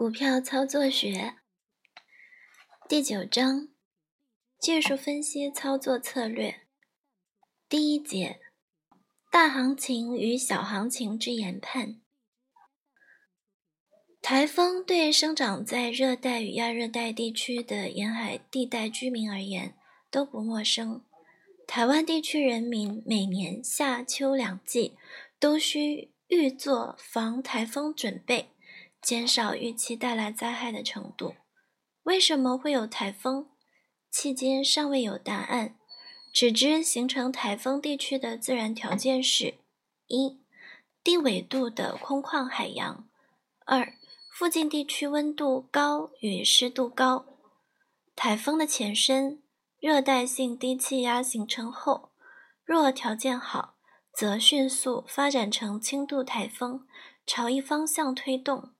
股票操作学第九章：技术分析操作策略。第一节：大行情与小行情之研判。台风对生长在热带与亚热带地区的沿海地带居民而言都不陌生。台湾地区人民每年夏秋两季都需预做防台风准备，减少预期带来灾害的程度。为什么会有台风？迄今尚未有答案。只知形成台风地区的自然条件是：一、低纬度的空旷海洋；二、附近地区温度高与湿度高。台风的前身，热带性低气压形成后，若条件好，则迅速发展成轻度台风，朝一方向推动。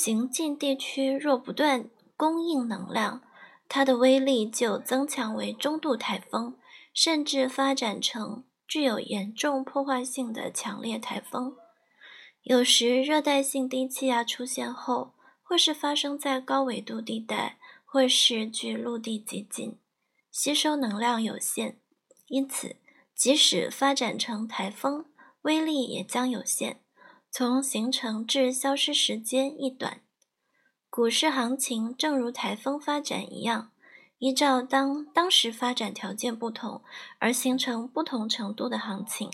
行进地区若不断供应能量，它的威力就增强为中度台风，甚至发展成具有严重破坏性的强烈台风。有时，热带性低气压出现后，或是发生在高纬度地带，或是距陆地极近，吸收能量有限，因此，即使发展成台风，威力也将有限，从形成至消失时间亦短。股市行情正如台风发展一样，依照当当时发展条件不同而形成不同程度的行情。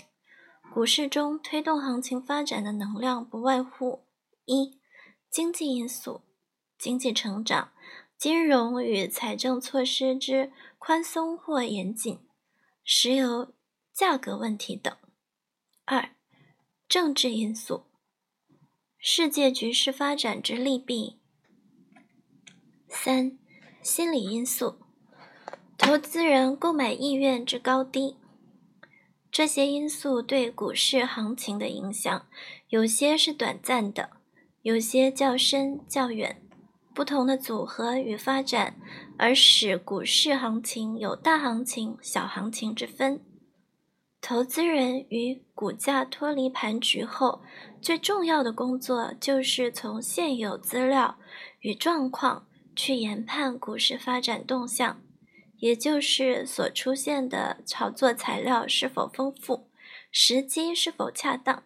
股市中推动行情发展的能量不外乎：一、经济因素，经济成长、金融与财政措施之宽松或严谨、石油价格问题等；二、政治因素，世界局势发展之利弊。三、心理因素，投资人购买意愿之高低。这些因素对股市行情的影响，有些是短暂的，有些较深较远。不同的组合与发展，而使股市行情有大行情、小行情之分。投资人与股价脱离盘局后，最重要的工作就是从现有资料与状况。去研判股市发展动向，也就是所出现的炒作材料是否丰富，时机是否恰当，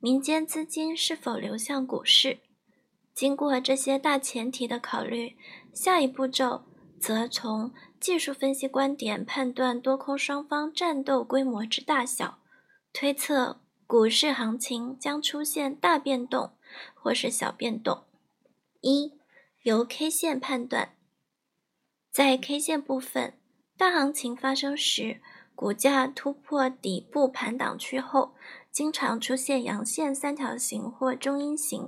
民间资金是否流向股市。经过这些大前提的考虑，下一步骤则从技术分析观点判断多空双方战斗规模之大小，推测股市行情将出现大变动或是小变动。一由 K 线判断，在 K 线部分，大行情发生时，股价突破底部盘档区后，经常出现阳线三条形或中阴形，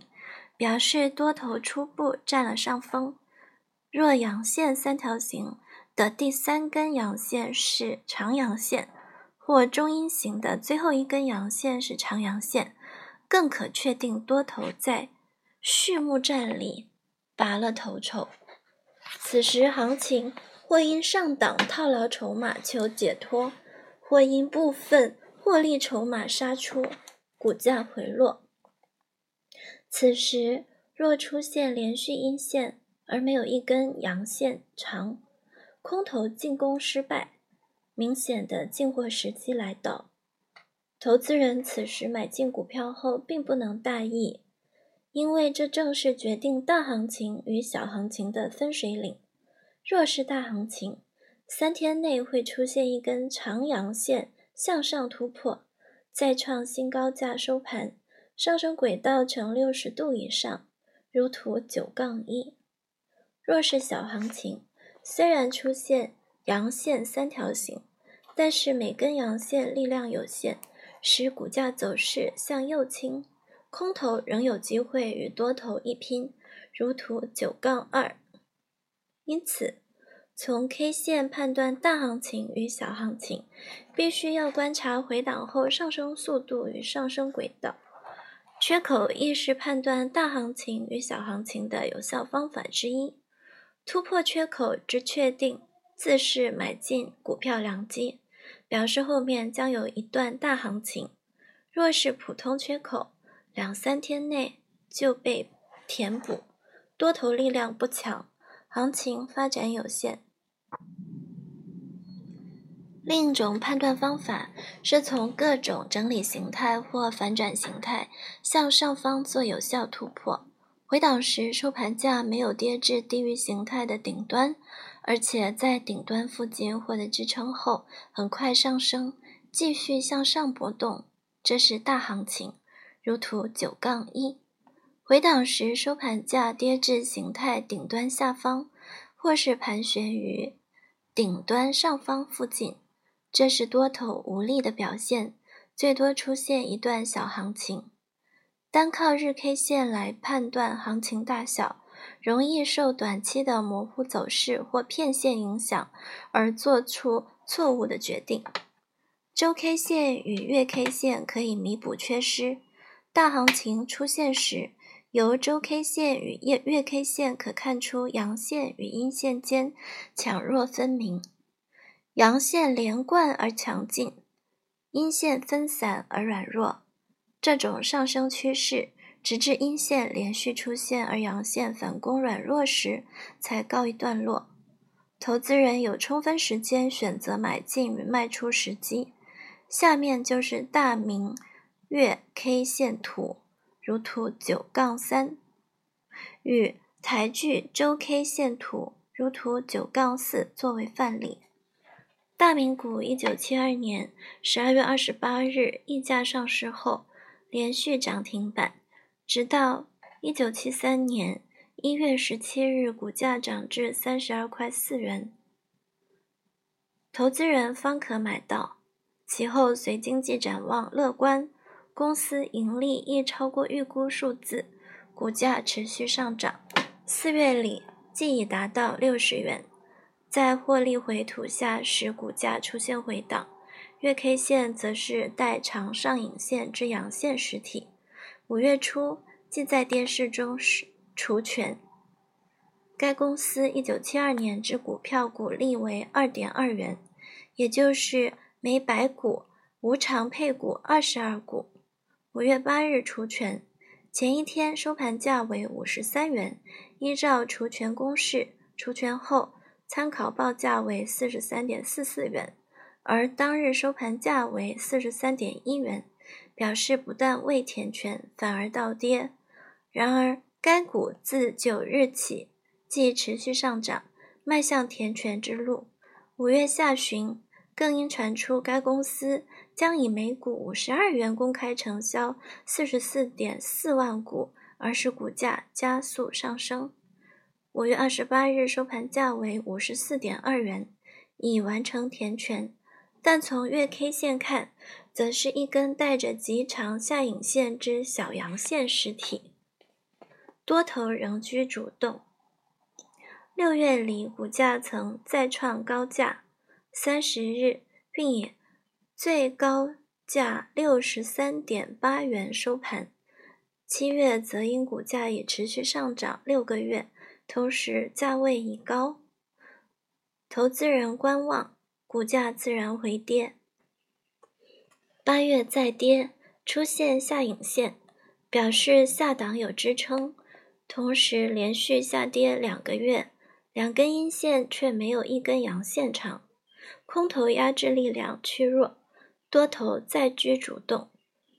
表示多头初步占了上风。若阳线三条形的第三根阳线是长阳线，或中阴型的最后一根阳线是长阳线，更可确定多头在序幕战里。拔了头筹，此时行情或因上档套牢筹码求解脱，或因部分获利筹码杀出，股价回落。此时若出现连续阴线而没有一根阳线长，空头进攻失败，明显的进货时机来到。投资人此时买进股票后，并不能大意。因为这正是决定大行情与小行情的分水岭。若是大行情，三天内会出现一根长阳线向上突破，再创新高价收盘，上升轨道呈六十度以上，如图九杠一。若是小行情，虽然出现阳线三条形，但是每根阳线力量有限，使股价走势向右倾。空头仍有机会与多头一拼，如图九杠二。因此，从 K 线判断大行情与小行情，必须要观察回档后上升速度与上升轨道。缺口亦是判断大行情与小行情的有效方法之一。突破缺口之确定，自是买进股票良机，表示后面将有一段大行情。若是普通缺口，两三天内就被填补，多头力量不强，行情发展有限。另一种判断方法是从各种整理形态或反转形态向上方做有效突破。回档时，收盘价没有跌至低于形态的顶端，而且在顶端附近获得支撑后，很快上升，继续向上波动，这是大行情。如图九杠一。回档时，收盘价跌至形态顶端下方，或是盘旋于顶端上方附近。这是多头无力的表现，最多出现一段小行情。单靠日 K 线来判断行情大小，容易受短期的模糊走势或骗线影响而做出错误的决定。周 K 线与月 K 线可以弥补缺失。大行情出现时，由周 K 线与月月 K 线可看出阳线与阴线间强弱分明。阳线连贯而强劲，阴线分散而软弱。这种上升趋势，直至阴线连续出现而阳线反攻软弱时，才告一段落。投资人有充分时间选择买进与卖出时机。下面就是大明月 K 线图，如图九杠三，与台剧周 K 线图，如图九杠四作为范例。大明股一九七二年十二月二十八日溢价上市后，连续涨停板，直到一九七三年一月十七日股价涨至三十二块四元，投资人方可买到。其后随经济展望乐观，公司盈利亦超过预估数字，股价持续上涨。四月里即已达到六十元。在获利回吐下，使股价出现回档。月 K 线则是带长上影线之阳线实体。五月初即在跌势中是除权。该公司一九七二年之股票股利为二点二元，也就是每百股无偿配股二十二股。五月八日除权，前一天收盘价为五十三元。依照除权公式，除权后。参考报价为四十三点四四元，而当日收盘价为四十三点一元，表示不但未填权，反而倒跌。然而，该股自九日起即持续上涨，迈向填权之路。五月下旬，更因传出该公司将以每股五十二元公开承销四十四点四万股，而使股价加速上升。五月二十八日收盘价为五十四点二元，已完成填权，但从月 K 线看，则是一根带着极长下影线之小阳线实体，多头仍居主动。六月里股价曾再创高价，三十日并以最高价六十三点八元收盘。七月则因股价已持续上涨六个月。同时价位已高，投资人观望，股价自然回跌。八月再跌，出现下影线，表示下档有支撑。同时连续下跌两个月，两根阴线却没有一根阳线长，空头压制力量趋弱，多头再居主动。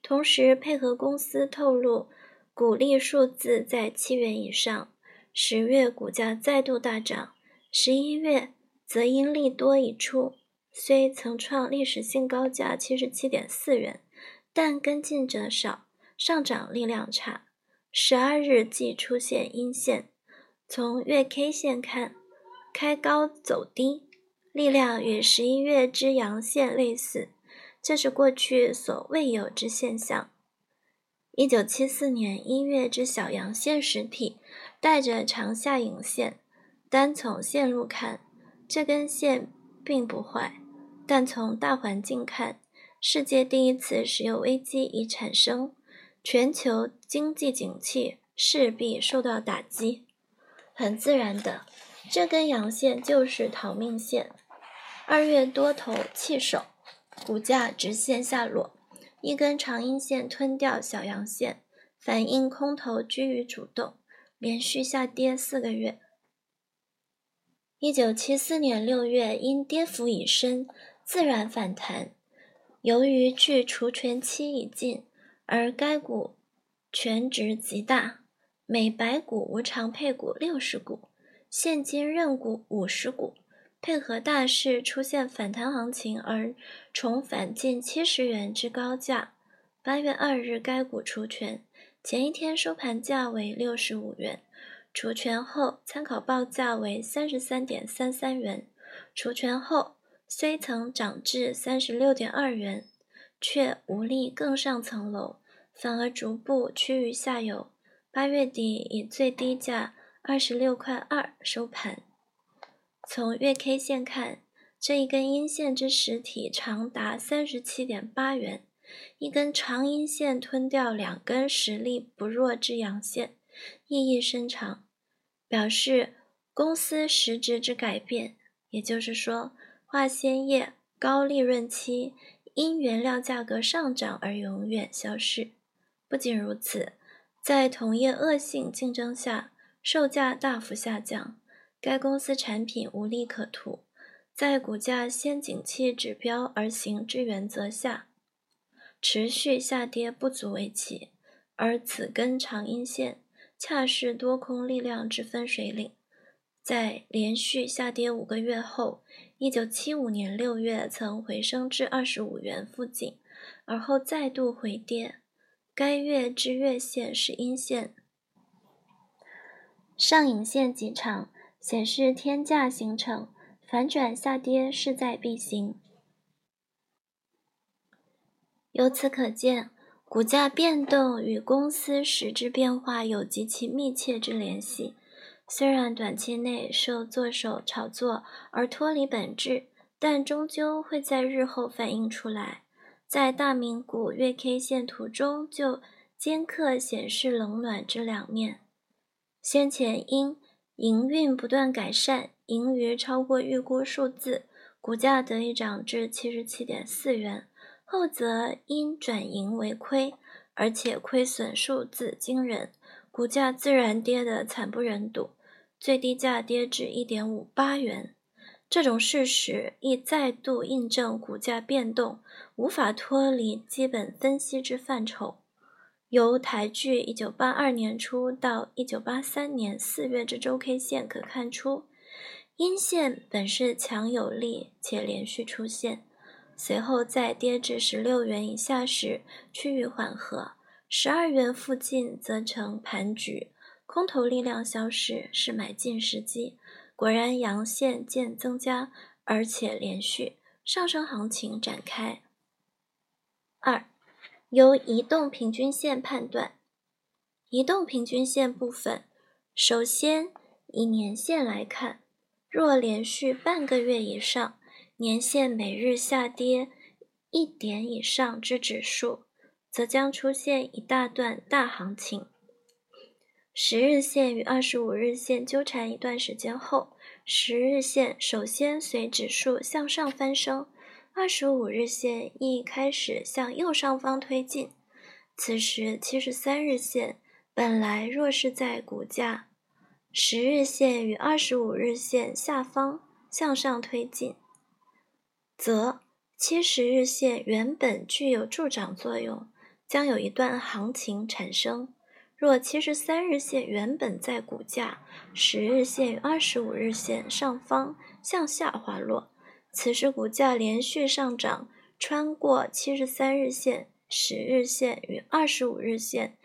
同时配合公司透露，股利数字在七元以上。十月股价再度大涨，十一月则因利多已出，虽曾创历史性高价七十七点四元，但跟进者少，上涨力量差。十二日即出现阴线，从月 K 线看，开高走低，力量与十一月之阳线类似，这是过去所未有之现象。一九七四年一月之小阳线实体。带着长下影线，单从线路看，这根线并不坏。但从大环境看，世界第一次石油危机已产生，全球经济景气势必受到打击。很自然的，这根阳线就是逃命线。二月多头弃守，股价直线下落，一根长阴线吞掉小阳线，反映空头居于主动。连续下跌四个月。一九七四年六月，因跌幅已深，自然反弹。由于距除权期已近，而该股权值极大，每百股无偿配股六十股，现金认股五十股。配合大势出现反弹行情而重返近七十元之高价。八月二日，该股除权，前一天收盘价为六十五元，除权后参考报价为三十三点三三元。除权后虽曾涨至三十六点二元，却无力更上层楼，反而逐步趋于下游。八月底以最低价二十六块二收盘。从月 K 线看，这一根阴线之实体长达三十七点八元，一根长阴线吞掉两根实力不弱之阳线，意义深长，表示公司实质之改变。也就是说，化纤业高利润期因原料价格上涨而永远消失。不仅如此，在同业恶性竞争下，售价大幅下降。该公司产品无利可图，在股价先景气指标而行之原则下，持续下跌不足为奇。而此根长阴线恰是多空力量之分水岭，在连续下跌五个月后，一九七五年六月曾回升至二十五元附近，而后再度回跌。该月之月线是阴线，上影线极长。显示天价形成，反转下跌势在必行。由此可见，股价变动与公司实质变化有极其密切之联系。虽然短期内受作手炒作而脱离本质，但终究会在日后反映出来。在大明股月 K 线图中，就尖刻显示冷暖这两面。先前因营运不断改善，盈余超过预估数字，股价得以涨至七十七点四元。后则因转盈为亏，而且亏损数字惊人，股价自然跌得惨不忍睹，最低价跌至一点五八元。这种事实亦再度印证股价变动无法脱离基本分析之范畴。由台剧一九八二年初到一九八三年四月之周 K 线可看出，阴线本是强有力且连续出现，随后在跌至十六元以下时趋于缓和，十二元附近则呈盘局，空头力量消失，是买进时机。果然阳线渐增加，而且连续上升行情展开。二。由移动平均线判断，移动平均线部分，首先以年线来看，若连续半个月以上，年线每日下跌一点以上之指数，则将出现一大段大行情。十日线与二十五日线纠缠一段时间后，十日线首先随指数向上翻升。二十五日线亦开始向右上方推进，此时七十三日线本来若是在股价十日线与二十五日线下方向上推进，则七十日线原本具有助涨作用，将有一段行情产生。若七十三日线原本在股价十日线与二十五日线上方向下滑落。此时股价连续上涨，穿过七十三日线、十日线与二十五日线，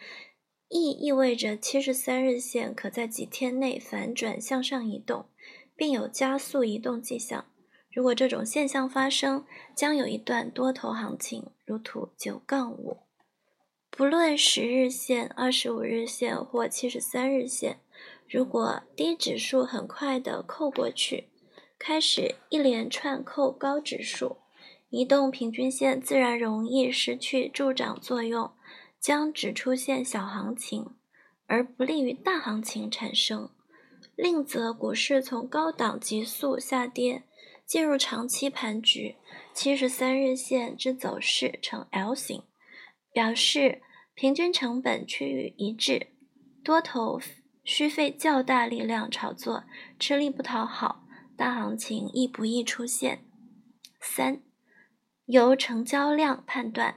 亦意味着七十三日线可在几天内反转向上移动，并有加速移动迹象。如果这种现象发生，将有一段多头行情，如图九杠五。不论十日线、二十五日线或七十三日线，如果低指数很快的扣过去。开始一连串扣高指数，移动平均线自然容易失去助涨作用，将只出现小行情，而不利于大行情产生。另则股市从高档急速下跌，进入长期盘局，七十三日线之走势呈 L 型，表示平均成本趋于一致，多头需费较大力量炒作，吃力不讨好，大行情亦不易出现。三、由成交量判断，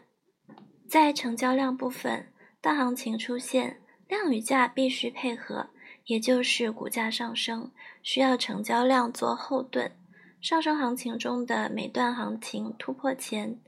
在成交量部分，大行情出现，量与价必须配合，也就是股价上升需要成交量做后盾。上升行情中的每段行情突破前。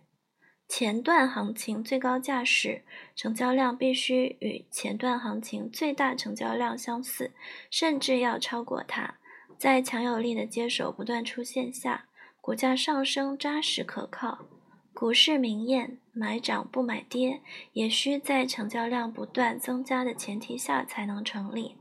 前段行情最高价时，成交量必须与前段行情最大成交量相似，甚至要超过它。在强有力的接手不断出现下，股价上升扎实可靠。股市明艳“买涨不买跌”，也需在成交量不断增加的前提下才能成立。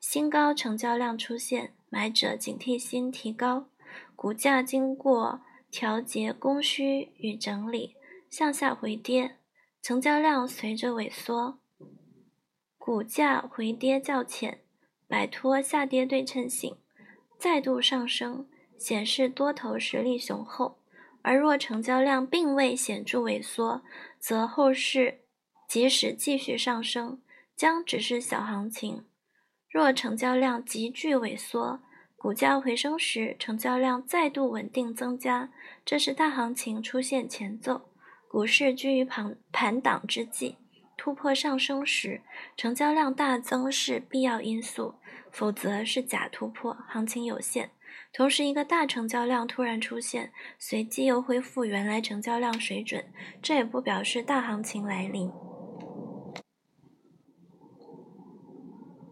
新高成交量出现，买者警惕心提高，股价经过调节供需与整理。向下回跌，成交量随着萎缩，股价回跌较浅，摆脱下跌对称性，再度上升，显示多头实力雄厚。而若成交量并未显著萎缩，则后市即使继续上升，将只是小行情。若成交量急剧萎缩，股价回升时，成交量再度稳定增加，这是大行情出现前奏。股市居于盘盘档之际，突破上升时，成交量大增是必要因素，否则是假突破，行情有限。同时，一个大成交量突然出现，随即又恢复原来成交量水准，这也不表示大行情来临。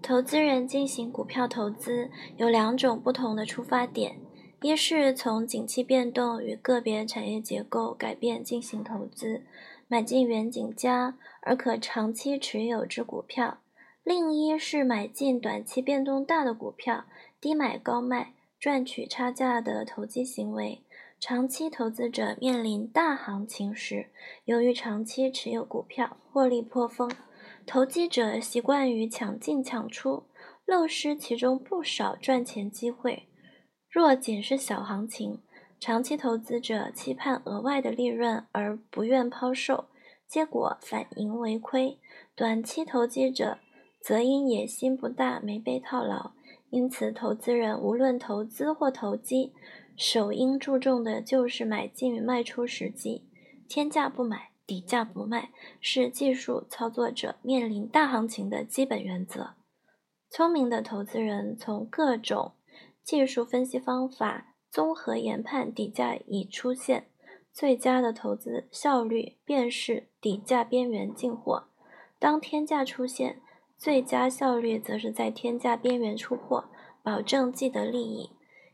投资人进行股票投资有两种不同的出发点。一是从景气变动与个别产业结构改变进行投资，买进远景佳而可长期持有之股票；另一是买进短期变动大的股票，低买高卖赚取差价的投机行为。长期投资者面临大行情时，由于长期持有股票，获利颇丰；投机者习惯于抢进抢出，漏失其中不少赚钱机会。若仅是小行情，长期投资者期盼额外的利润而不愿抛售，结果反盈为亏；短期投机者则因野心不大，没被套牢。因此，投资人无论投资或投机，首应注重的就是买进与卖出时机。天价不买，底价不卖，是技术操作者面临大行情的基本原则。聪明的投资人从各种。技术分析方法综合研判底价已出现最佳的投资效率，便是底价边缘进货。当天价出现，最佳效率则是在天价边缘出货，保证既得利益。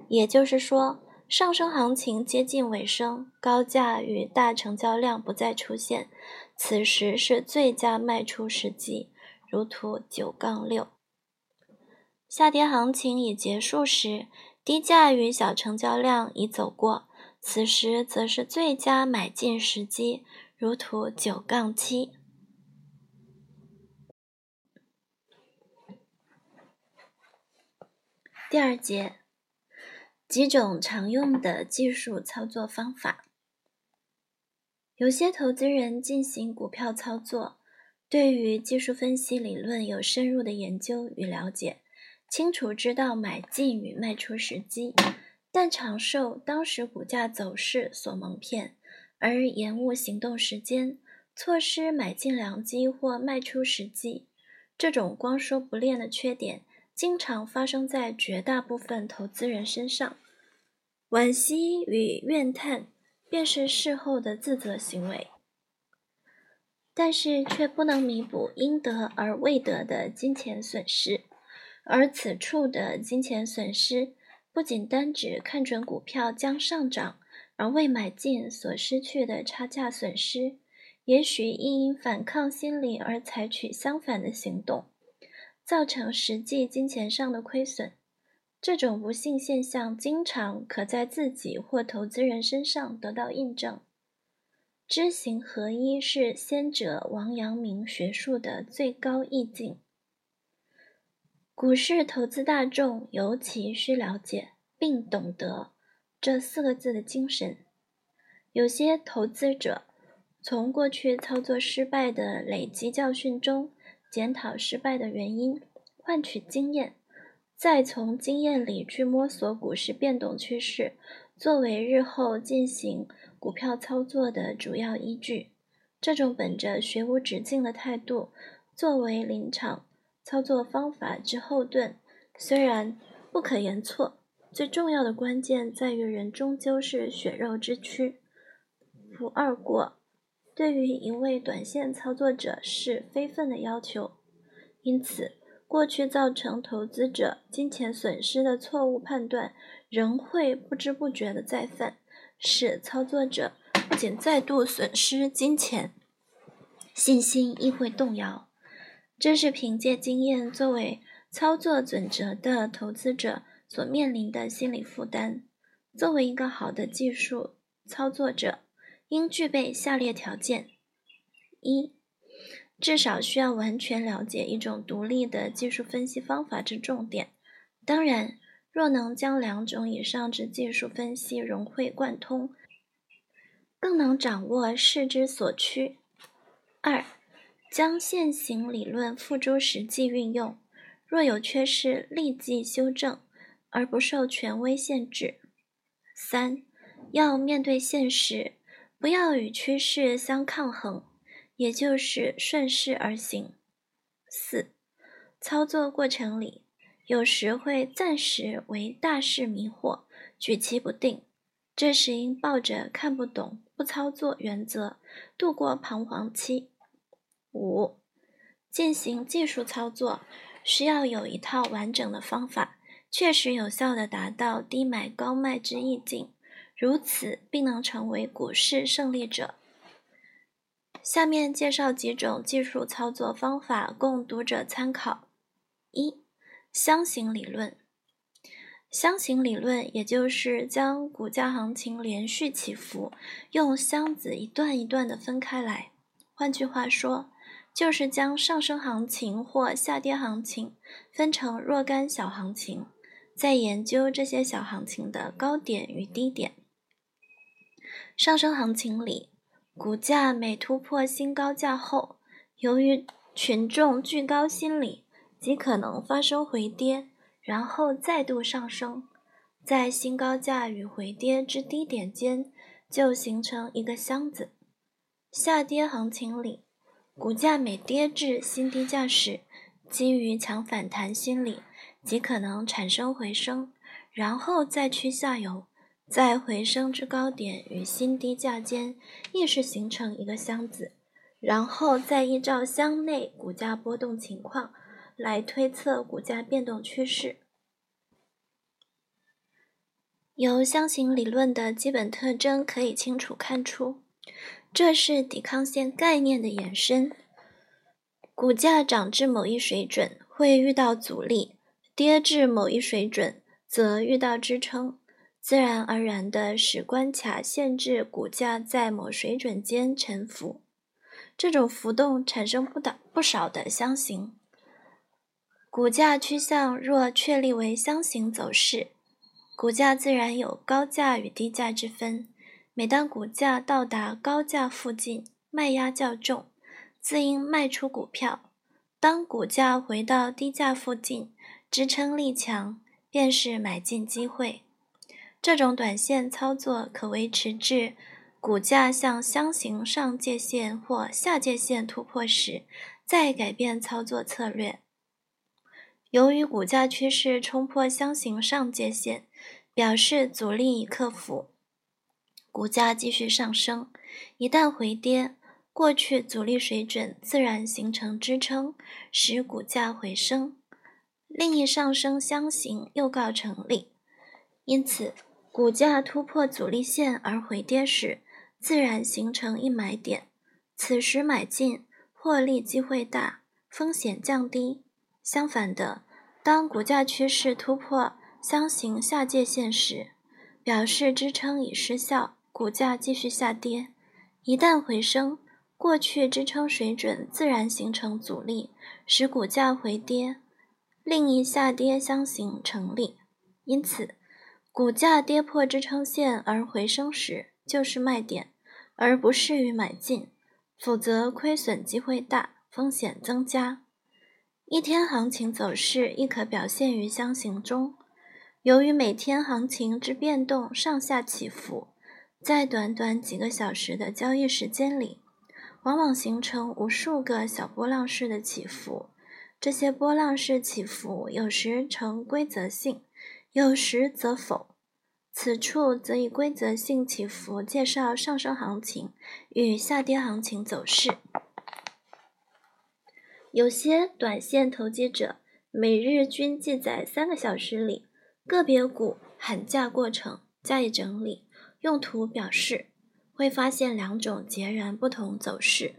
也就是说，上升行情接近尾声，高价与大成交量不再出现，此时是最佳卖出时机。如图九杠六。下跌行情已结束时，低价与小成交量已走过，此时则是最佳买进时机。如图九杠七。第二节，几种常用的技术操作方法。有些投资人进行股票操作，对于技术分析理论有深入的研究与了解。清楚知道买进与卖出时机，但常受当时股价走势所蒙骗，而延误行动时间，错失买进良机或卖出时机。这种光说不练的缺点，经常发生在绝大部分投资人身上。惋惜与怨叹，便是事后的自责行为，但是却不能弥补应得而未得的金钱损失。而此处的金钱损失，不仅单指看准股票将上涨而未买进所失去的差价损失，也许亦因反抗心理而采取相反的行动，造成实际金钱上的亏损。这种不幸现象经常可在自己或投资人身上得到印证。知行合一是先者王阳明学术的最高意境。股市投资大众尤其需了解并懂得这四个字的精神。有些投资者从过去操作失败的累积教训中检讨失败的原因，换取经验，再从经验里去摸索股市变动趋势，作为日后进行股票操作的主要依据。这种本着学无止境的态度，作为临场操作方法之后盾，虽然不可言错，最重要的关键在于人终究是血肉之躯。不二过，对于一位短线操作者是非分的要求。因此，过去造成投资者金钱损失的错误判断，仍会不知不觉的再犯，使操作者不仅再度损失金钱，信心亦会动摇。这是凭借经验作为操作准则的投资者所面临的心理负担。作为一个好的技术操作者，应具备下列条件：一、至少需要完全了解一种独立的技术分析方法之重点。当然，若能将两种以上之技术分析融会贯通，更能掌握事之所趋。二、将现行理论付诸实际运用，若有缺失，立即修正，而不受权威限制。三、要面对现实。不要与趋势相抗衡，也就是顺势而行。四、操作过程里，有时会暂时为大势迷惑，举棋不定，这时应抱着看不懂不操作原则，度过彷徨期。五、进行技术操作，需要有一套完整的方法，确实有效的达到低买高卖之意境。如此，并能成为股市胜利者。下面介绍几种技术操作方法，供读者参考：一、箱型理论。箱型理论也就是将股价行情连续起伏用箱子一段一段的分开来。换句话说，就是将上升行情或下跌行情分成若干小行情，再研究这些小行情的高点与低点。上升行情里，股价每突破新高价后，由于群众惧高心理，极可能发生回跌，然后再度上升，在新高价与回跌之低点间，就形成一个箱子。下跌行情里，股价每跌至新低价时，基于强反弹心理，极可能产生回升，然后再趋下游。在回升至高点与新低价间，亦是形成一个箱子，然后再依照箱内股价波动情况来推测股价变动趋势。由箱型理论的基本特征可以清楚看出，这是抵抗线概念的延伸。股价涨至某一水准会遇到阻力，跌至某一水准则遇到支撑。自然而然的使关卡限制股价在某水准间沉浮，这种浮动产生不少不少的箱型。股价趋向若确立为箱型走势，股价自然有高价与低价之分。每当股价到达高价附近，卖压较重，自应卖出股票；当股价回到低价附近，支撑力强，便是买进机会。这种短线操作可维持至股价向箱型上界线或下界线突破时，再改变操作策略。由于股价趋势冲破箱型上界线，表示阻力已克服，股价继续上升。一旦回跌，过去阻力水准自然形成支撑，使股价回升，另一上升箱型又告成立。因此。股价突破阻力线而回跌时，自然形成一买点，此时买进，获利机会大，风险降低。相反的，当股价趋势突破箱型下界线时，表示支撑已失效，股价继续下跌。一旦回升，过去支撑水准自然形成阻力，使股价回跌，另一下跌箱型成立。因此。股价跌破支撑线而回升时，就是卖点，而不适于买进，否则亏损机会大，风险增加。一天行情走势亦可表现于箱型中。由于每天行情之变动上下起伏，在短短几个小时的交易时间里，往往形成无数个小波浪式的起伏。这些波浪式起伏有时呈规则性，有时则否。此处则以规则性起伏介绍上升行情与下跌行情走势。有些短线投机者每日均记载三个小时里个别股喊价过程，加以整理，用图表示，会发现两种截然不同走势。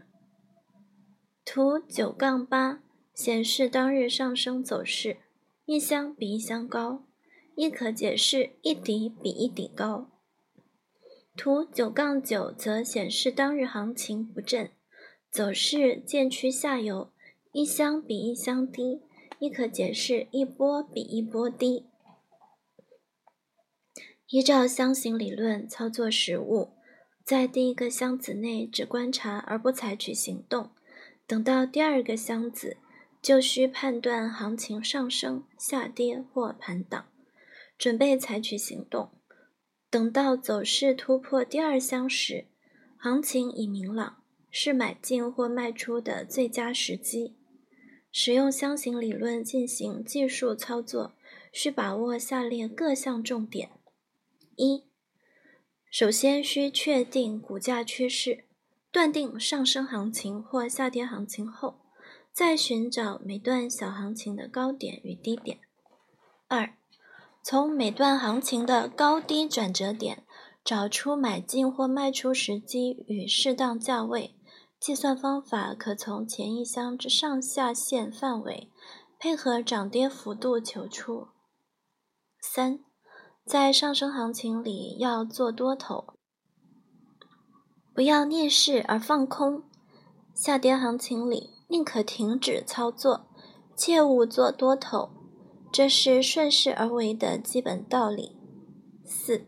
图九杠八显示当日上升走势，一箱比一箱高，亦可解释一底比一底高。图九杠九则显示当日行情不振，走势渐趋下游。一箱比一箱低，亦可解释一波比一波低。依照箱型理论操作实物，在第一个箱子内只观察而不采取行动，等到第二个箱子，就需判断行情上升、下跌或盘档，准备采取行动。等到走势突破第二箱时，行情已明朗，是买进或卖出的最佳时机。使用箱型理论进行技术操作，需把握下列各项重点：一、首先需确定股价趋势，断定上升行情或下跌行情后，再寻找每段小行情的高点与低点；二、从每段行情的高低转折点，找出买进或卖出时机与适当价位。计算方法可从前一箱之上下限范围，配合涨跌幅度求出。三，在上升行情里要做多头，不要逆势而放空；下跌行情里宁可停止操作，切勿做多头，这是顺势而为的基本道理。四。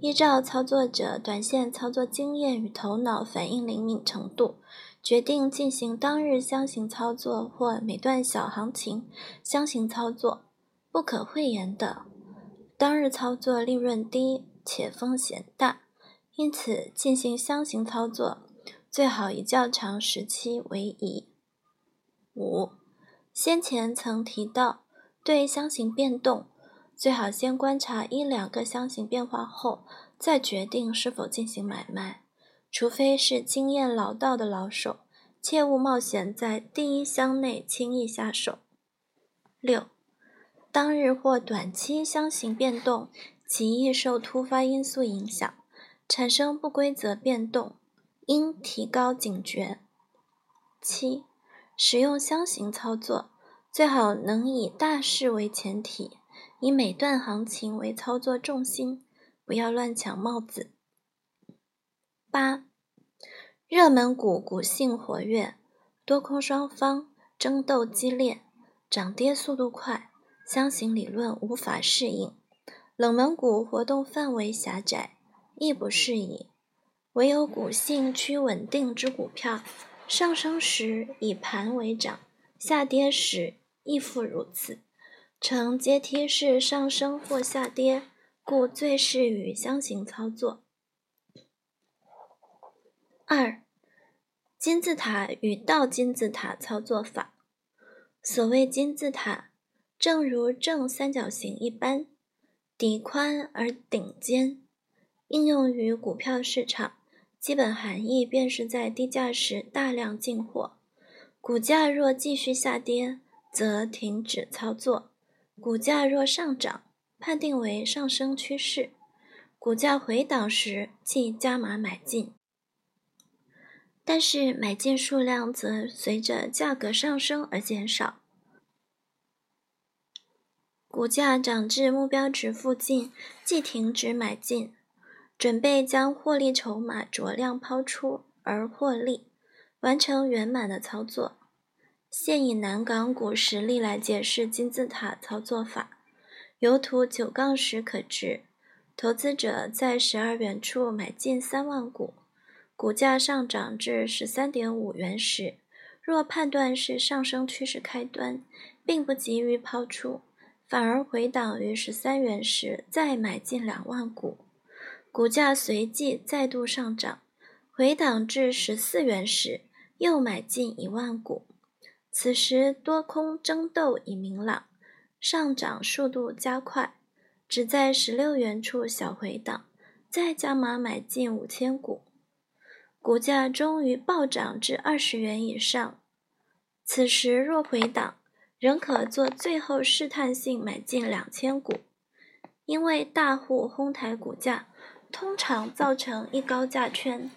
依照操作者短线操作经验与头脑反应灵敏程度，决定进行当日箱型操作或每段小行情箱型操作。不可讳言的，当日操作利润低且风险大，因此进行箱型操作最好以较长时期为宜。五，先前曾提到，对箱型变动。最好先观察一两个箱型变化后，再决定是否进行买卖。除非是经验老道的老手，切勿冒险在第一箱内轻易下手。六，当日或短期箱型变动极易受突发因素影响，产生不规则变动，应提高警觉。七，使用箱型操作，最好能以大势为前提。以每段行情为操作重心，不要乱抢帽子。八，热门股股性活跃，多空双方争斗激烈，涨跌速度快，箱型理论无法适应。冷门股活动范围狭窄，亦不适宜。唯有股性趋稳定之股票，上升时以盘为涨，下跌时亦复如此。呈阶梯式上升或下跌，故最适于箱型操作。二、金字塔与倒金字塔操作法。所谓金字塔，正如正三角形一般，底宽而顶尖。应用于股票市场，基本含义便是在低价时大量进货，股价若继续下跌，则停止操作。股价若上涨，判定为上升趋势；股价回档时，即加码买进。但是买进数量则随着价格上升而减少。股价涨至目标值附近，即停止买进，准备将获利筹码酌量抛出而获利，完成圆满的操作。现以南港股实例来解释金字塔操作法。由图九杠十可知，投资者在十二元处买进三万股，股价上涨至十三点五元时，若判断是上升趋势开端，并不急于抛出，反而回档于十三元时再买进两万股，股价随即再度上涨，回档至十四元时又买进一万股。此时多空争斗已明朗，上涨速度加快，只在十六元处小回档，再加码买进五千股。股价终于暴涨至二十元以上，此时若回档，仍可做最后试探性买进两千股。因为大户哄抬股价，通常造成一高价圈，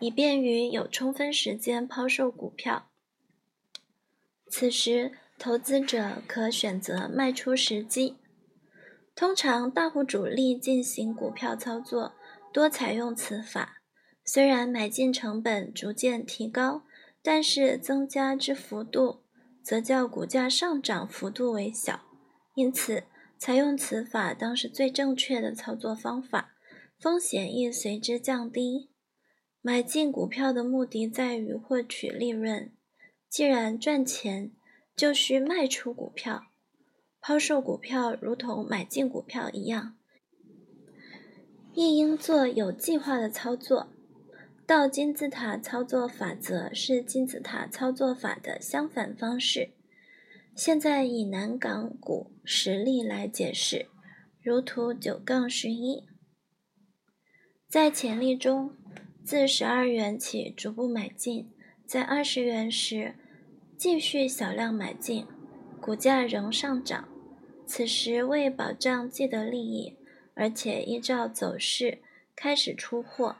以便于有充分时间抛售股票。此时，投资者可选择卖出时机。通常，大户主力进行股票操作，多采用此法。虽然买进成本逐渐提高，但是增加之幅度则较股价上涨幅度为小，因此采用此法当是最正确的操作方法，风险亦随之降低。买进股票的目的在于获取利润，既然赚钱，就需卖出股票。抛售股票如同买进股票一样，亦应做有计划的操作。倒金字塔操作法则是金字塔操作法的相反方式。现在以南港股实例来解释，如图九杠十一。在潜力中，自十二元起逐步买进，在二十元时继续小量买进，股价仍上涨。此时为保障既得利益，而且依照走势开始出货。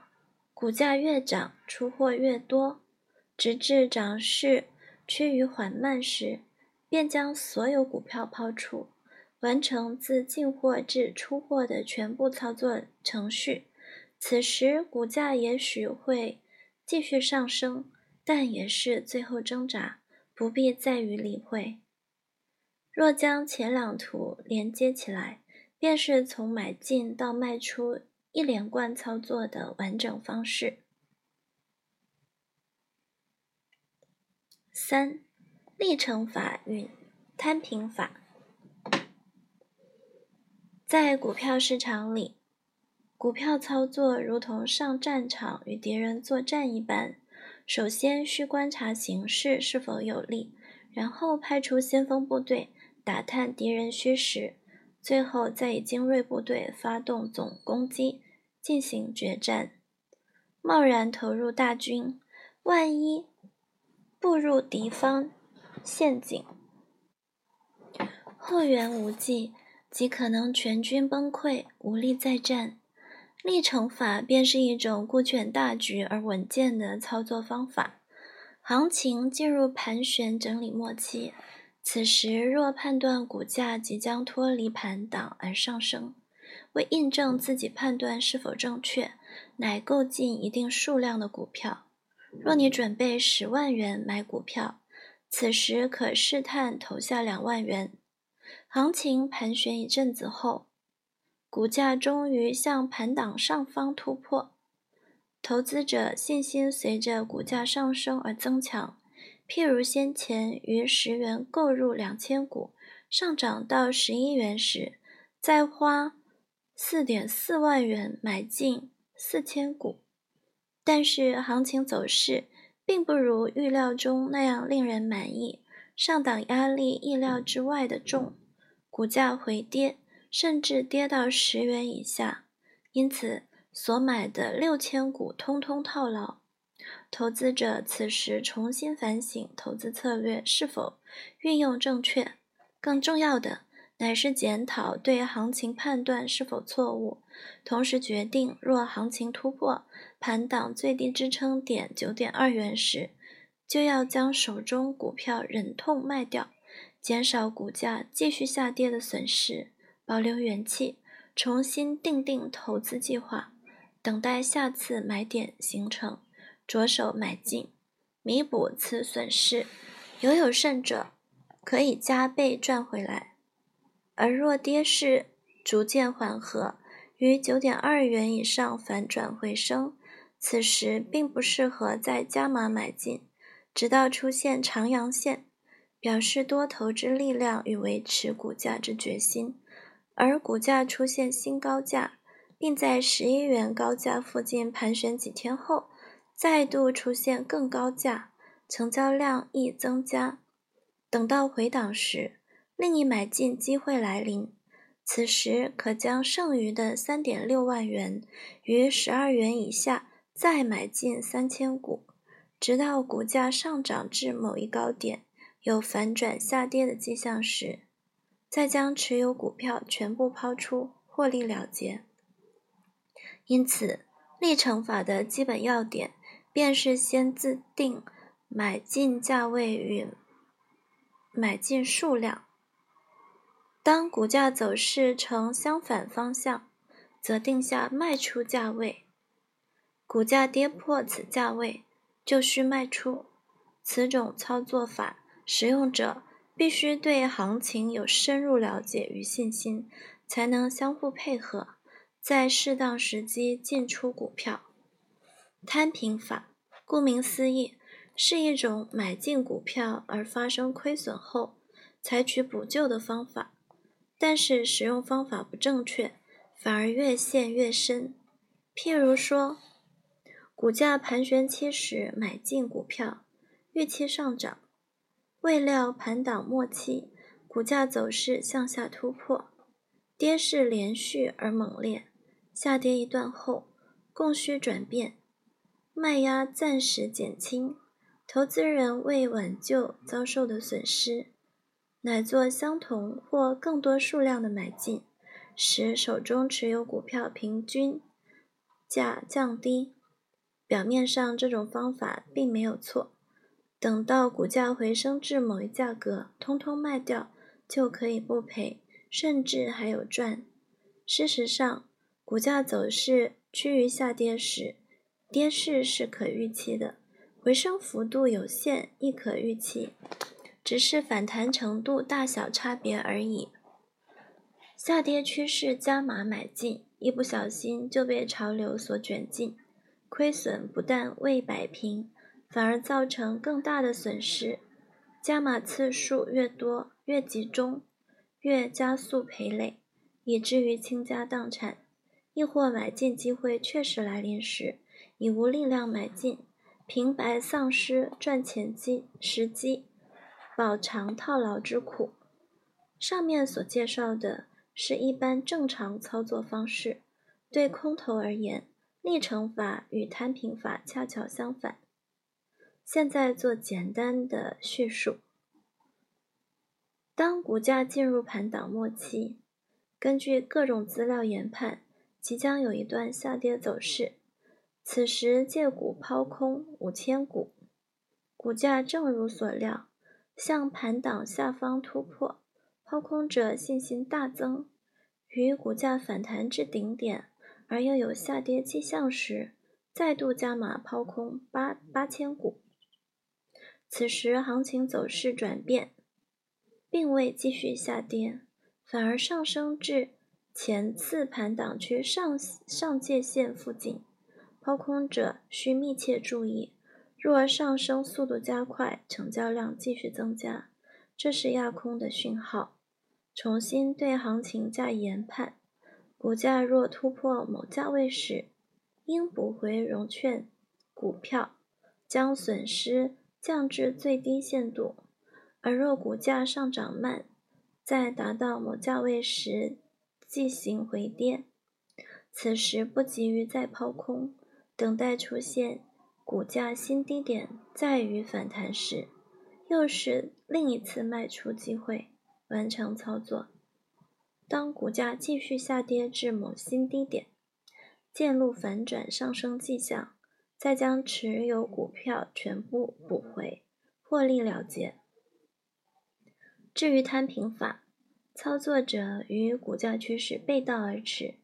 股价越涨，出货越多，直至涨势趋于缓慢时，便将所有股票抛出，完成自进货至出货的全部操作程序。此时股价也许会继续上升，但也是最后挣扎，不必再于理会。若将前两图连接起来，便是从买进到卖出。一连贯操作的完整方式。三、历程法与摊平法。在股票市场里，股票操作如同上战场与敌人作战一般，首先需观察形势是否有利，然后派出先锋部队打探敌人虚实。最后再以精锐部队发动总攻击，进行决战。贸然投入大军，万一步入敌方陷阱，后援无计，即可能全军崩溃，无力再战。历程法便是一种顾全大局而稳健的操作方法。行情进入盘旋整理末期。此时若判断股价即将脱离盘档而上升，为印证自己判断是否正确，乃购进一定数量的股票。若你准备十万元买股票，此时可试探投下两万元。行情盘旋一阵子后，股价终于向盘档上方突破，投资者信心随着股价上升而增强。譬如先前于十元购入两千股，上涨到十一元时，再花四点四万元买进四千股，但是行情走势并不如预料中那样令人满意，上档压力意料之外的重，股价回跌，甚至跌到十元以下，因此所买的六千股通通套牢。投资者此时重新反省投资策略是否运用正确，更重要的乃是检讨对行情判断是否错误，同时决定若行情突破盘档最低支撑点九点二元时，就要将手中股票忍痛卖掉，减少股价继续下跌的损失，保留元气，重新定定投资计划，等待下次买点形成。着手买进，弥补此损失，犹有甚者，可以加倍赚回来。而若跌势逐渐缓和，于九点二元以上反转回升，此时并不适合再加码买进，直到出现长阳线，表示多头之力量与维持股价之决心，而股价出现新高价，并在十一元高价附近盘旋几天后，再度出现更高价，成交量亦增加。等到回档时，另一买进机会来临，此时可将剩余的三点六万元于十二元以下再买进三千股。直到股价上涨至某一高点，有反转下跌的迹象时，再将持有股票全部抛出，获利了结。因此，历程法的基本要点便是先自定买进价位与买进数量。当股价走势呈相反方向，则定下卖出价位。股价跌破此价位。就需卖出。此种操作法，使用者必须对行情有深入了解与信心，才能相互配合，在适当时机进出股票。摊平法，顾名思义，是一种买进股票而发生亏损后，采取补救的方法。但是使用方法不正确，反而越陷越深。譬如说。股价盘旋期时买进股票，预期上涨，未料盘档末期，股价走势向下突破，跌势连续而猛烈，下跌一段后，供需转变，卖压暂时减轻，投资人为挽救遭受的损失，乃做相同或更多数量的买进，使手中持有股票平均价降低。表面上这种方法并没有错，等到股价回升至某一价格，通通卖掉就可以不赔，甚至还有赚。事实上，股价走势趋于下跌时，跌势是可预期的，回升幅度有限亦可预期，只是反弹程度大小差别而已。下跌趋势加码买进，一不小心就被潮流所卷进。亏损不但未摆平，反而造成更大的损失。加码次数越多，越集中，越加速赔累，以至于倾家荡产；亦或买进机会确实来临时，已无力量买进，平白丧失赚钱机时机，饱尝套牢之苦。上面所介绍的是一般正常操作方式，对空头而言。历程法与摊平法恰巧相反。现在做简单的叙述。当股价进入盘档末期，根据各种资料研判，即将有一段下跌走势。此时借股抛空五千股，股价正如所料，向盘档下方突破，抛空者信心大增，与股价反弹至顶点。而又有下跌迹象时，再度加码抛空八八千股。此时行情走势转变，并未继续下跌，反而上升至前次盘档区上上界线附近。抛空者需密切注意，若上升速度加快，成交量继续增加，这是压空的讯号。重新对行情加以研判。股价若突破某价位时，应补回融券股票，将损失降至最低限度；而若股价上涨慢，在达到某价位时进行回跌。此时不急于再抛空，等待出现股价新低点再于反弹时，又是另一次卖出机会，完成操作。当股价继续下跌至某新低点，见路反转上升迹象，再将持有股票全部补回，获利了结。至于摊平法，操作者与股价趋势背道而驰，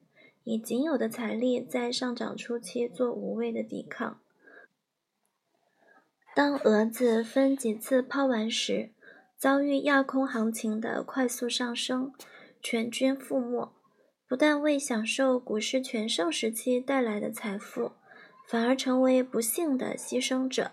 以仅有的财力在上涨初期做无谓的抵抗。当蛾子分几次抛完时，遭遇亚空行情的快速上升。全军覆没，不但未享受股市全盛时期带来的财富，反而成为不幸的牺牲者。